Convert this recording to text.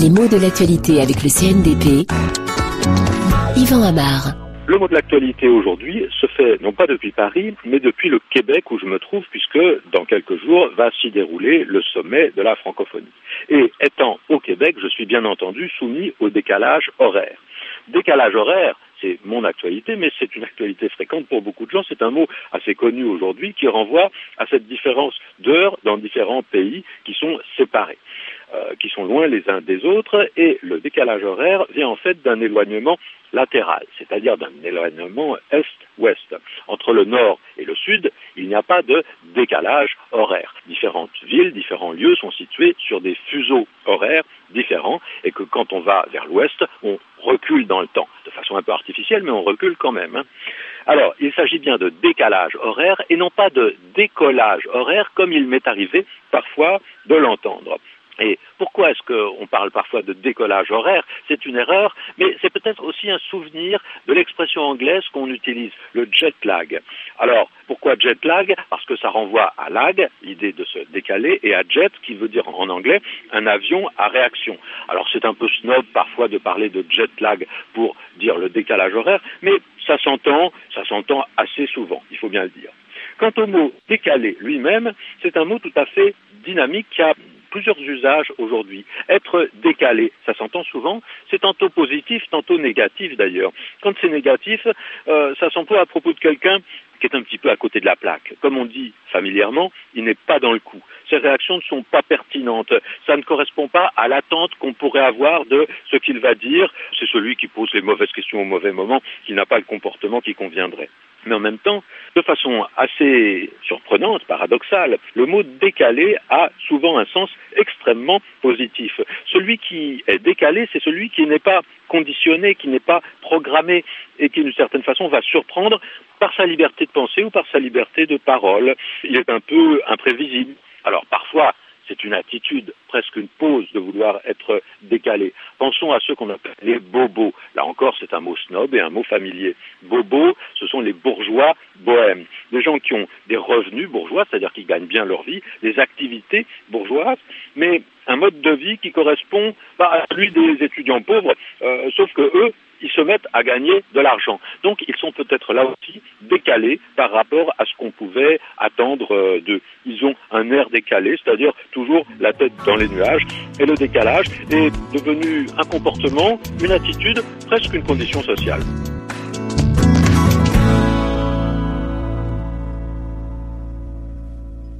Les mots de l'actualité avec le CNDP. Yvan Amar. Le mot de l'actualité aujourd'hui se fait non pas depuis Paris, mais depuis le Québec où je me trouve, puisque dans quelques jours va s'y dérouler le sommet de la francophonie. Et étant au Québec, je suis bien entendu soumis au décalage horaire. Décalage horaire, c'est mon actualité, mais c'est une actualité fréquente pour beaucoup de gens. C'est un mot assez connu aujourd'hui qui renvoie à cette différence d'heures dans différents pays qui sont séparés. Euh, qui sont loin les uns des autres, et le décalage horaire vient en fait d'un éloignement latéral, c'est-à-dire d'un éloignement est-ouest. Entre le nord et le sud, il n'y a pas de décalage horaire. Différentes villes, différents lieux sont situés sur des fuseaux horaires différents, et que quand on va vers l'ouest, on recule dans le temps, mais on recule quand même. Hein. Alors, il s'agit bien de décalage horaire et non pas de décollage horaire, comme il m'est arrivé parfois de l'entendre. Et pourquoi est-ce qu'on parle parfois de décollage horaire? C'est une erreur, mais c'est peut-être aussi un souvenir de l'expression anglaise qu'on utilise, le jet lag. Alors, pourquoi jet lag? Parce que ça renvoie à lag, l'idée de se décaler, et à jet, qui veut dire en anglais un avion à réaction. Alors c'est un peu snob parfois de parler de jet lag pour dire le décalage horaire, mais ça s'entend, ça s'entend assez souvent, il faut bien le dire. Quant au mot décalé lui-même, c'est un mot tout à fait dynamique qui a plusieurs usages aujourd'hui. Être décalé, ça s'entend souvent, c'est tantôt positif, tantôt négatif d'ailleurs. Quand c'est négatif, euh, ça s'emploie à propos de quelqu'un qui est un petit peu à côté de la plaque. Comme on dit familièrement, il n'est pas dans le coup. Ses réactions ne sont pas pertinentes. Ça ne correspond pas à l'attente qu'on pourrait avoir de ce qu'il va dire. C'est celui qui pose les mauvaises questions au mauvais moment, qui n'a pas le comportement qui conviendrait. Mais en même temps, de façon assez surprenante, paradoxale, le mot décalé a souvent un sens extrêmement positif. Celui qui est décalé, c'est celui qui n'est pas conditionné, qui n'est pas programmé et qui d'une certaine façon va surprendre par sa liberté de penser ou par sa liberté de parole. Il est un peu imprévisible. Alors parfois, c'est une attitude, presque une pose de vouloir être décalé. Pensons à ceux qu'on appelle les bobos. Là encore, c'est un mot snob et un mot familier. Bobos, ce sont les bourgeois Des gens qui ont des revenus bourgeois, c'est-à-dire qui gagnent bien leur vie, des activités bourgeoises, mais un mode de vie qui correspond à celui des étudiants pauvres, euh, sauf que eux, ils se mettent à gagner de l'argent. Donc ils sont peut-être là aussi décalés par rapport à ce qu'on pouvait attendre euh, d'eux. Ils ont un air décalé, c'est-à-dire toujours la tête dans les nuages. Et le décalage est devenu un comportement, une attitude, presque une condition sociale.